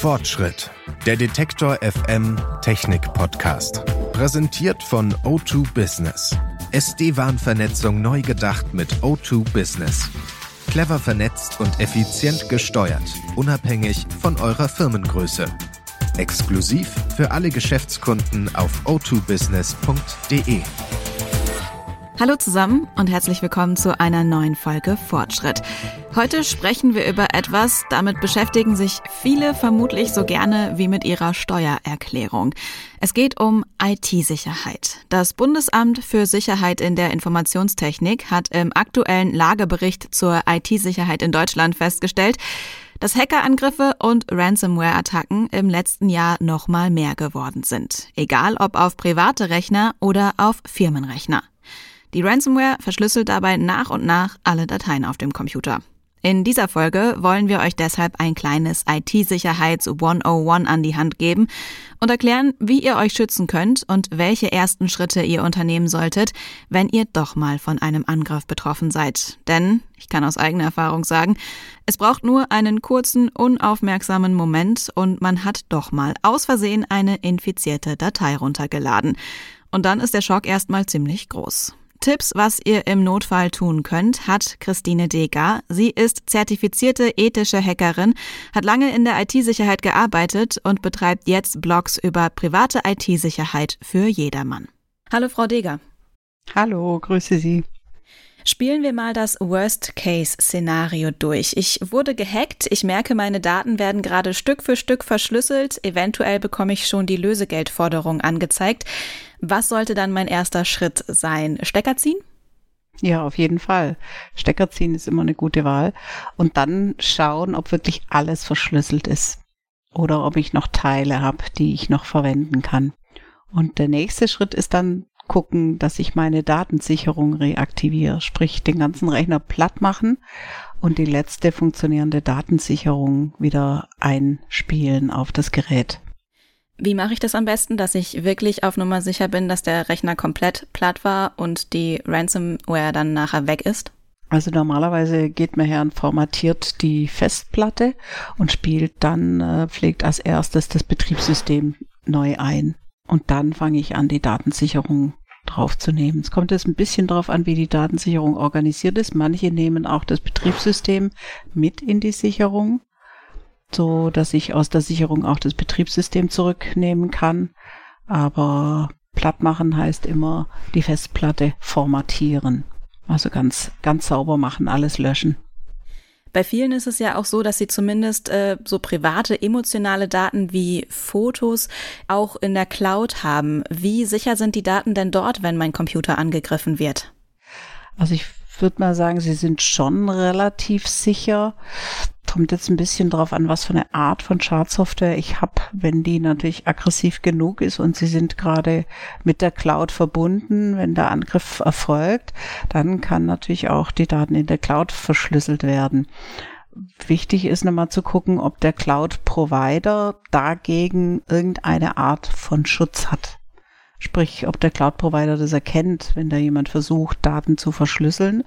Fortschritt. Der Detektor FM Technik Podcast. Präsentiert von O2 Business. SD-WAN-Vernetzung neu gedacht mit O2 Business. Clever vernetzt und effizient gesteuert, unabhängig von eurer Firmengröße. Exklusiv für alle Geschäftskunden auf o2business.de. Hallo zusammen und herzlich willkommen zu einer neuen Folge Fortschritt. Heute sprechen wir über etwas, damit beschäftigen sich viele vermutlich so gerne wie mit ihrer Steuererklärung. Es geht um IT-Sicherheit. Das Bundesamt für Sicherheit in der Informationstechnik hat im aktuellen Lagebericht zur IT-Sicherheit in Deutschland festgestellt, dass Hackerangriffe und Ransomware-Attacken im letzten Jahr noch mal mehr geworden sind. Egal ob auf private Rechner oder auf Firmenrechner. Die Ransomware verschlüsselt dabei nach und nach alle Dateien auf dem Computer. In dieser Folge wollen wir euch deshalb ein kleines IT-Sicherheits 101 an die Hand geben und erklären, wie ihr euch schützen könnt und welche ersten Schritte ihr unternehmen solltet, wenn ihr doch mal von einem Angriff betroffen seid. Denn, ich kann aus eigener Erfahrung sagen, es braucht nur einen kurzen, unaufmerksamen Moment und man hat doch mal aus Versehen eine infizierte Datei runtergeladen. Und dann ist der Schock erstmal ziemlich groß. Tipps, was ihr im Notfall tun könnt, hat Christine Deger. Sie ist zertifizierte ethische Hackerin, hat lange in der IT-Sicherheit gearbeitet und betreibt jetzt Blogs über private IT-Sicherheit für jedermann. Hallo, Frau Deger. Hallo, grüße Sie. Spielen wir mal das Worst-Case-Szenario durch. Ich wurde gehackt, ich merke, meine Daten werden gerade Stück für Stück verschlüsselt, eventuell bekomme ich schon die Lösegeldforderung angezeigt. Was sollte dann mein erster Schritt sein? Stecker ziehen? Ja, auf jeden Fall. Stecker ziehen ist immer eine gute Wahl. Und dann schauen, ob wirklich alles verschlüsselt ist. Oder ob ich noch Teile habe, die ich noch verwenden kann. Und der nächste Schritt ist dann gucken, dass ich meine Datensicherung reaktiviere, sprich den ganzen Rechner platt machen und die letzte funktionierende Datensicherung wieder einspielen auf das Gerät. Wie mache ich das am besten, dass ich wirklich auf Nummer sicher bin, dass der Rechner komplett platt war und die Ransomware dann nachher weg ist? Also normalerweise geht man her und formatiert die Festplatte und spielt dann, äh, pflegt als erstes das Betriebssystem neu ein. Und dann fange ich an, die Datensicherung draufzunehmen. Es kommt jetzt ein bisschen darauf an, wie die Datensicherung organisiert ist. Manche nehmen auch das Betriebssystem mit in die Sicherung so dass ich aus der Sicherung auch das Betriebssystem zurücknehmen kann. Aber platt machen heißt immer die Festplatte formatieren. Also ganz, ganz sauber machen, alles löschen. Bei vielen ist es ja auch so, dass sie zumindest äh, so private, emotionale Daten wie Fotos auch in der Cloud haben. Wie sicher sind die Daten denn dort, wenn mein Computer angegriffen wird? Also ich würde mal sagen, sie sind schon relativ sicher kommt jetzt ein bisschen drauf an, was für eine Art von Schadsoftware ich habe. Wenn die natürlich aggressiv genug ist und sie sind gerade mit der Cloud verbunden, wenn der Angriff erfolgt, dann kann natürlich auch die Daten in der Cloud verschlüsselt werden. Wichtig ist nochmal zu gucken, ob der Cloud-Provider dagegen irgendeine Art von Schutz hat. Sprich, ob der Cloud-Provider das erkennt, wenn da jemand versucht, Daten zu verschlüsseln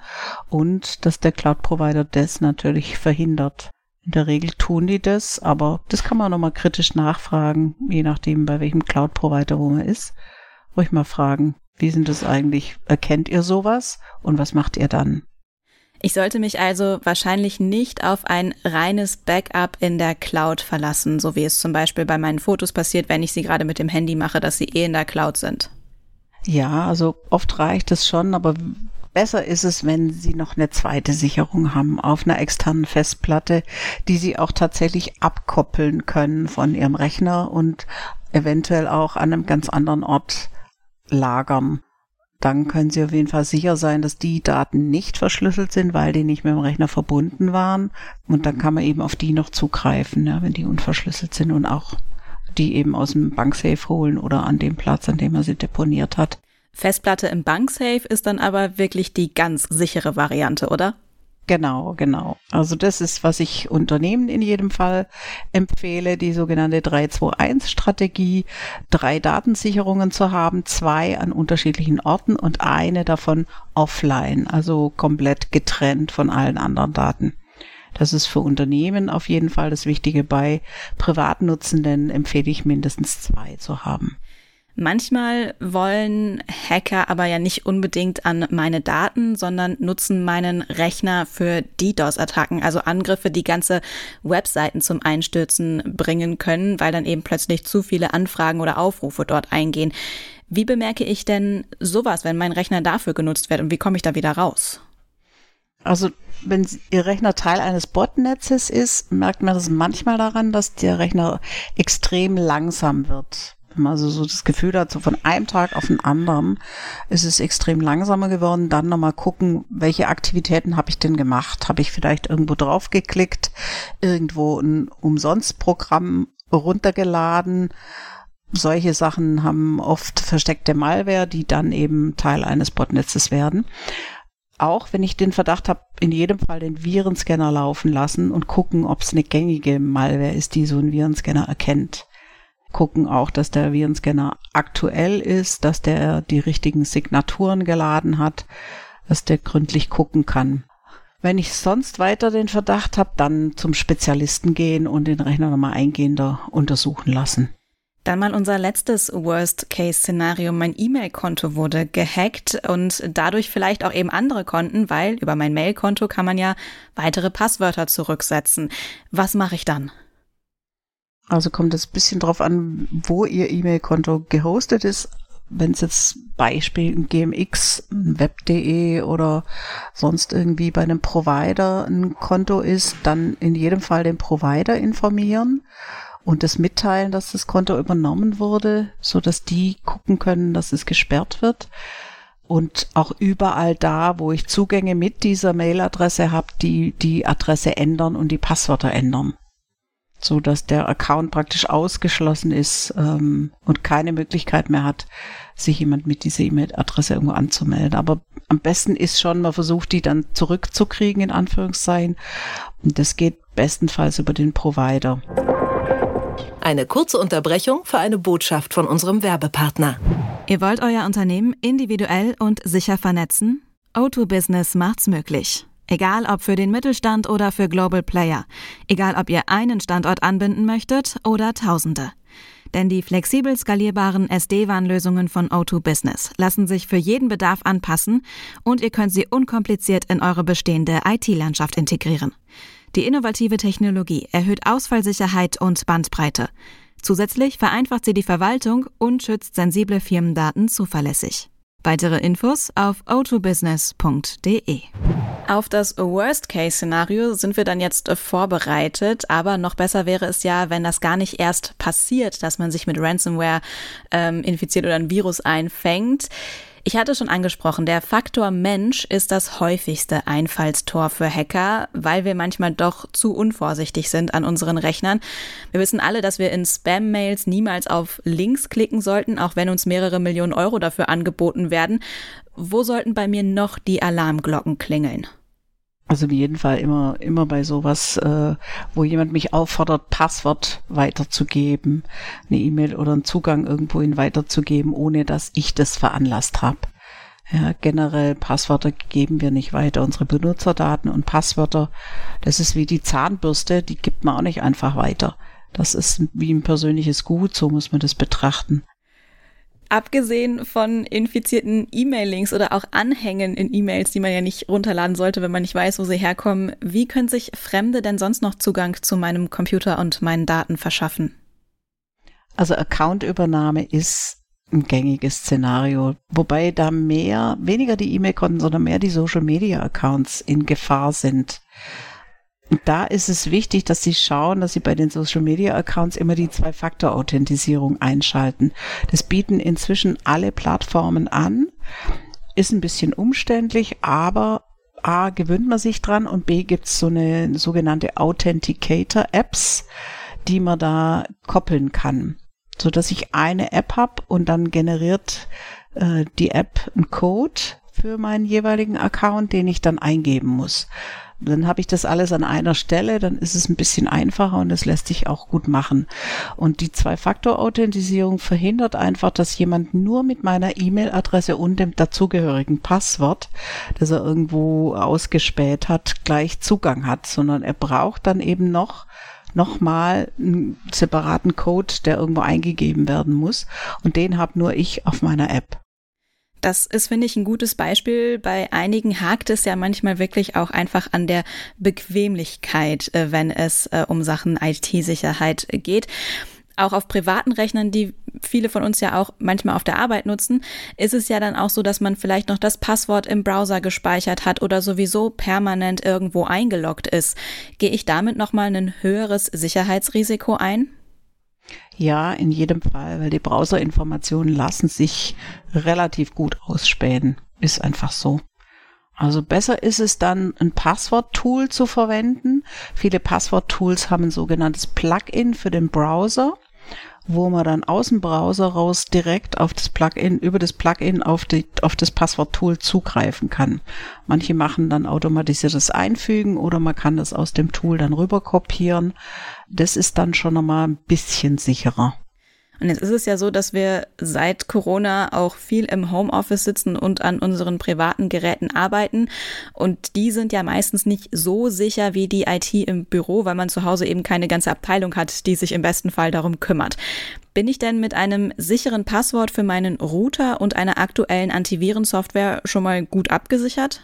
und dass der Cloud-Provider das natürlich verhindert. In der Regel tun die das, aber das kann man nochmal kritisch nachfragen, je nachdem, bei welchem Cloud-Provider wo man ist. Ruhig mal fragen, wie sind das eigentlich? Erkennt ihr sowas? Und was macht ihr dann? Ich sollte mich also wahrscheinlich nicht auf ein reines Backup in der Cloud verlassen, so wie es zum Beispiel bei meinen Fotos passiert, wenn ich sie gerade mit dem Handy mache, dass sie eh in der Cloud sind. Ja, also oft reicht es schon, aber Besser ist es, wenn Sie noch eine zweite Sicherung haben auf einer externen Festplatte, die Sie auch tatsächlich abkoppeln können von Ihrem Rechner und eventuell auch an einem ganz anderen Ort lagern. Dann können Sie auf jeden Fall sicher sein, dass die Daten nicht verschlüsselt sind, weil die nicht mit dem Rechner verbunden waren. Und dann kann man eben auf die noch zugreifen, ja, wenn die unverschlüsselt sind und auch die eben aus dem Banksafe holen oder an dem Platz, an dem er sie deponiert hat. Festplatte im Banksafe ist dann aber wirklich die ganz sichere Variante, oder? Genau, genau. Also das ist, was ich Unternehmen in jedem Fall empfehle, die sogenannte 321-Strategie, drei Datensicherungen zu haben, zwei an unterschiedlichen Orten und eine davon offline, also komplett getrennt von allen anderen Daten. Das ist für Unternehmen auf jeden Fall das Wichtige. Bei Privatnutzenden empfehle ich mindestens zwei zu haben. Manchmal wollen Hacker aber ja nicht unbedingt an meine Daten, sondern nutzen meinen Rechner für DDoS-Attacken, also Angriffe, die ganze Webseiten zum Einstürzen bringen können, weil dann eben plötzlich zu viele Anfragen oder Aufrufe dort eingehen. Wie bemerke ich denn sowas, wenn mein Rechner dafür genutzt wird und wie komme ich da wieder raus? Also wenn Ihr Rechner Teil eines Botnetzes ist, merkt man das manchmal daran, dass der Rechner extrem langsam wird. Wenn man also so das Gefühl hat, so von einem Tag auf den anderen ist es extrem langsamer geworden. Dann nochmal gucken, welche Aktivitäten habe ich denn gemacht? Habe ich vielleicht irgendwo drauf geklickt, irgendwo ein Umsonstprogramm runtergeladen? Solche Sachen haben oft versteckte Malware, die dann eben Teil eines Botnetzes werden auch, wenn ich den Verdacht habe, in jedem Fall den Virenscanner laufen lassen und gucken, ob es eine gängige Malware ist, die so ein Virenscanner erkennt. Gucken auch, dass der Virenscanner aktuell ist, dass der die richtigen Signaturen geladen hat, dass der gründlich gucken kann. Wenn ich sonst weiter den Verdacht habe, dann zum Spezialisten gehen und den Rechner nochmal eingehender untersuchen lassen. Dann mal unser letztes Worst-Case-Szenario. Mein E-Mail-Konto wurde gehackt und dadurch vielleicht auch eben andere Konten, weil über mein Mail-Konto kann man ja weitere Passwörter zurücksetzen. Was mache ich dann? Also kommt es ein bisschen drauf an, wo Ihr E-Mail-Konto gehostet ist. Wenn es jetzt Beispiel ein GMX, Web.de oder sonst irgendwie bei einem Provider ein Konto ist, dann in jedem Fall den Provider informieren und das mitteilen, dass das Konto übernommen wurde, so dass die gucken können, dass es gesperrt wird. Und auch überall da, wo ich Zugänge mit dieser Mailadresse habe, die die Adresse ändern und die Passwörter ändern. So dass der Account praktisch ausgeschlossen ist ähm, und keine Möglichkeit mehr hat, sich jemand mit dieser E-Mail-Adresse irgendwo anzumelden. Aber am besten ist schon, man versucht die dann zurückzukriegen, in Anführungszeichen. Und das geht bestenfalls über den Provider. Eine kurze Unterbrechung für eine Botschaft von unserem Werbepartner. Ihr wollt euer Unternehmen individuell und sicher vernetzen? O2 Business macht's möglich. Egal ob für den Mittelstand oder für Global Player. Egal ob ihr einen Standort anbinden möchtet oder Tausende. Denn die flexibel skalierbaren SD-WAN-Lösungen von O2 Business lassen sich für jeden Bedarf anpassen und ihr könnt sie unkompliziert in eure bestehende IT-Landschaft integrieren. Die innovative Technologie erhöht Ausfallsicherheit und Bandbreite. Zusätzlich vereinfacht sie die Verwaltung und schützt sensible Firmendaten zuverlässig. Weitere Infos auf o2business.de. Auf das Worst-Case-Szenario sind wir dann jetzt vorbereitet, aber noch besser wäre es ja, wenn das gar nicht erst passiert, dass man sich mit Ransomware ähm, infiziert oder ein Virus einfängt. Ich hatte schon angesprochen, der Faktor Mensch ist das häufigste Einfallstor für Hacker, weil wir manchmal doch zu unvorsichtig sind an unseren Rechnern. Wir wissen alle, dass wir in Spam-Mails niemals auf Links klicken sollten, auch wenn uns mehrere Millionen Euro dafür angeboten werden. Wo sollten bei mir noch die Alarmglocken klingeln? Also in jedem Fall immer, immer bei sowas, äh, wo jemand mich auffordert, Passwort weiterzugeben, eine E-Mail oder einen Zugang irgendwohin weiterzugeben, ohne dass ich das veranlasst habe. Ja, generell Passwörter geben wir nicht weiter. Unsere Benutzerdaten und Passwörter, das ist wie die Zahnbürste, die gibt man auch nicht einfach weiter. Das ist wie ein persönliches Gut, so muss man das betrachten. Abgesehen von infizierten E-Mail-Links oder auch Anhängen in E-Mails, die man ja nicht runterladen sollte, wenn man nicht weiß, wo sie herkommen, wie können sich Fremde denn sonst noch Zugang zu meinem Computer und meinen Daten verschaffen? Also Accountübernahme ist ein gängiges Szenario, wobei da mehr, weniger die E-Mail-Konten, sondern mehr die Social-Media-Accounts in Gefahr sind. Und da ist es wichtig, dass Sie schauen, dass Sie bei den Social Media Accounts immer die Zwei-Faktor-Authentisierung einschalten. Das bieten inzwischen alle Plattformen an. Ist ein bisschen umständlich, aber A, gewöhnt man sich dran und B, gibt es so eine sogenannte Authenticator-Apps, die man da koppeln kann. So dass ich eine App habe und dann generiert äh, die App einen Code für meinen jeweiligen Account, den ich dann eingeben muss. Dann habe ich das alles an einer Stelle, dann ist es ein bisschen einfacher und es lässt sich auch gut machen. Und die Zwei-Faktor-Authentisierung verhindert einfach, dass jemand nur mit meiner E-Mail-Adresse und dem dazugehörigen Passwort, das er irgendwo ausgespäht hat, gleich Zugang hat, sondern er braucht dann eben noch nochmal einen separaten Code, der irgendwo eingegeben werden muss. Und den habe nur ich auf meiner App. Das ist, finde ich, ein gutes Beispiel. Bei einigen hakt es ja manchmal wirklich auch einfach an der Bequemlichkeit, äh, wenn es äh, um Sachen IT-Sicherheit geht auch auf privaten Rechnern, die viele von uns ja auch manchmal auf der Arbeit nutzen, ist es ja dann auch so, dass man vielleicht noch das Passwort im Browser gespeichert hat oder sowieso permanent irgendwo eingeloggt ist. Gehe ich damit nochmal ein höheres Sicherheitsrisiko ein? Ja, in jedem Fall, weil die Browserinformationen lassen sich relativ gut ausspähen. Ist einfach so. Also besser ist es dann, ein Passwort-Tool zu verwenden. Viele Passwort-Tools haben ein sogenanntes Plugin für den Browser wo man dann aus dem Browser raus direkt auf das Plugin, über das Plugin auf, die, auf das Passwort-Tool zugreifen kann. Manche machen dann automatisiertes Einfügen oder man kann das aus dem Tool dann rüber kopieren. Das ist dann schon nochmal ein bisschen sicherer. Und jetzt ist es ja so, dass wir seit Corona auch viel im Homeoffice sitzen und an unseren privaten Geräten arbeiten. Und die sind ja meistens nicht so sicher wie die IT im Büro, weil man zu Hause eben keine ganze Abteilung hat, die sich im besten Fall darum kümmert. Bin ich denn mit einem sicheren Passwort für meinen Router und einer aktuellen Antivirensoftware schon mal gut abgesichert?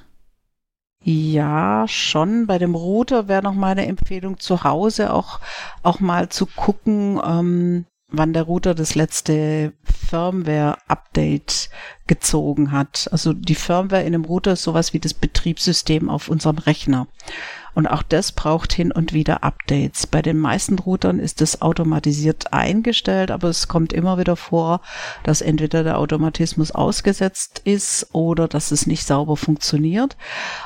Ja, schon. Bei dem Router wäre noch meine Empfehlung zu Hause auch, auch mal zu gucken, ähm, wann der Router das letzte Firmware-Update gezogen hat. Also die Firmware in einem Router ist sowas wie das Betriebssystem auf unserem Rechner. Und auch das braucht hin und wieder Updates. Bei den meisten Routern ist es automatisiert eingestellt, aber es kommt immer wieder vor, dass entweder der Automatismus ausgesetzt ist oder dass es nicht sauber funktioniert.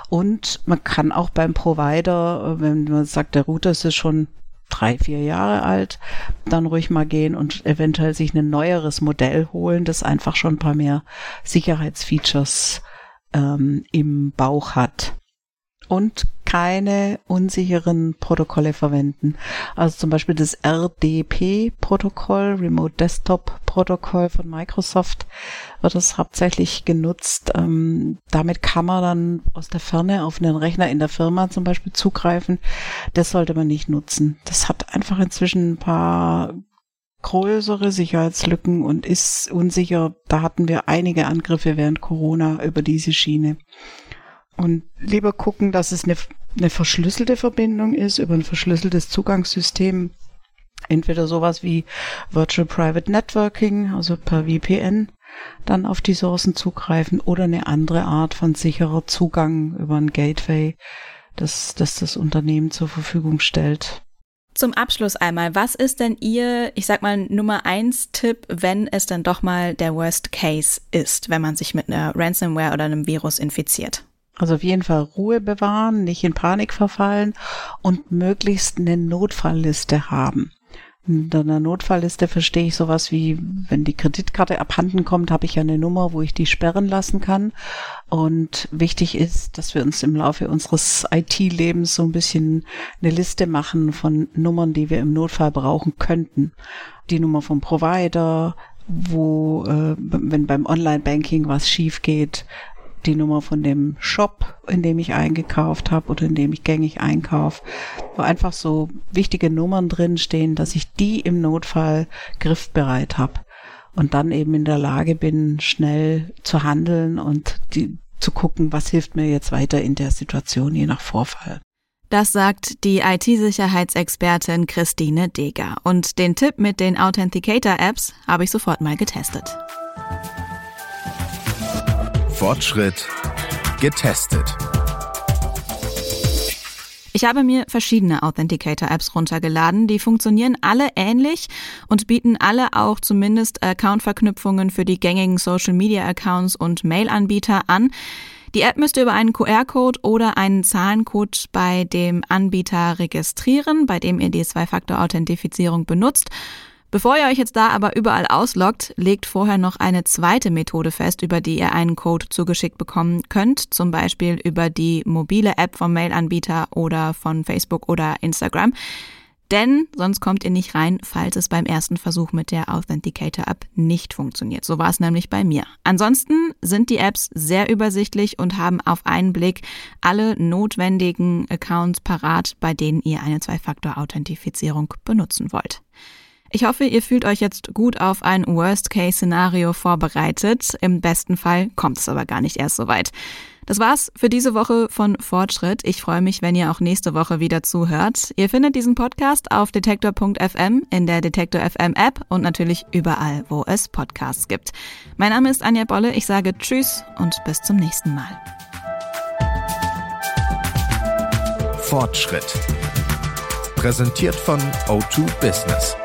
Und man kann auch beim Provider, wenn man sagt, der Router ist schon drei, vier Jahre alt, dann ruhig mal gehen und eventuell sich ein neueres Modell holen, das einfach schon ein paar mehr Sicherheitsfeatures ähm, im Bauch hat. Und keine unsicheren Protokolle verwenden. Also zum Beispiel das RDP-Protokoll, Remote Desktop Protokoll von Microsoft, wird es hauptsächlich genutzt. Ähm, damit kann man dann aus der Ferne auf einen Rechner in der Firma zum Beispiel zugreifen. Das sollte man nicht nutzen. Das hat einfach inzwischen ein paar größere Sicherheitslücken und ist unsicher. Da hatten wir einige Angriffe während Corona über diese Schiene. Und lieber gucken, dass es eine eine verschlüsselte Verbindung ist über ein verschlüsseltes Zugangssystem. Entweder sowas wie Virtual Private Networking, also per VPN, dann auf die Sourcen zugreifen oder eine andere Art von sicherer Zugang über ein Gateway, das, das das Unternehmen zur Verfügung stellt. Zum Abschluss einmal, was ist denn Ihr, ich sag mal, Nummer eins Tipp, wenn es dann doch mal der Worst Case ist, wenn man sich mit einer Ransomware oder einem Virus infiziert? Also auf jeden Fall Ruhe bewahren, nicht in Panik verfallen und möglichst eine Notfallliste haben. In einer Notfallliste verstehe ich sowas wie, wenn die Kreditkarte abhanden kommt, habe ich ja eine Nummer, wo ich die sperren lassen kann. Und wichtig ist, dass wir uns im Laufe unseres IT-Lebens so ein bisschen eine Liste machen von Nummern, die wir im Notfall brauchen könnten. Die Nummer vom Provider, wo, äh, wenn beim Online-Banking was schief geht, die Nummer von dem Shop, in dem ich eingekauft habe oder in dem ich gängig einkaufe, wo einfach so wichtige Nummern drin stehen, dass ich die im Notfall griffbereit habe und dann eben in der Lage bin, schnell zu handeln und die, zu gucken, was hilft mir jetzt weiter in der Situation, je nach Vorfall. Das sagt die IT-Sicherheitsexpertin Christine Deger. Und den Tipp mit den Authenticator-Apps habe ich sofort mal getestet. Fortschritt getestet. Ich habe mir verschiedene Authenticator-Apps runtergeladen. Die funktionieren alle ähnlich und bieten alle auch zumindest Account-Verknüpfungen für die gängigen Social-Media-Accounts und Mail-Anbieter an. Die App müsst ihr über einen QR-Code oder einen Zahlencode bei dem Anbieter registrieren, bei dem ihr die Zwei-Faktor-Authentifizierung benutzt. Bevor ihr euch jetzt da aber überall ausloggt, legt vorher noch eine zweite Methode fest, über die ihr einen Code zugeschickt bekommen könnt, zum Beispiel über die mobile App vom Mailanbieter oder von Facebook oder Instagram. Denn sonst kommt ihr nicht rein, falls es beim ersten Versuch mit der Authenticator-App nicht funktioniert. So war es nämlich bei mir. Ansonsten sind die Apps sehr übersichtlich und haben auf einen Blick alle notwendigen Accounts parat, bei denen ihr eine Zwei-Faktor-Authentifizierung benutzen wollt. Ich hoffe, ihr fühlt euch jetzt gut auf ein Worst-Case-Szenario vorbereitet. Im besten Fall kommt es aber gar nicht erst so weit. Das war's für diese Woche von Fortschritt. Ich freue mich, wenn ihr auch nächste Woche wieder zuhört. Ihr findet diesen Podcast auf detektor.fm, in der Detektor FM App und natürlich überall, wo es Podcasts gibt. Mein Name ist Anja Bolle. Ich sage Tschüss und bis zum nächsten Mal. Fortschritt. Präsentiert von O2 Business.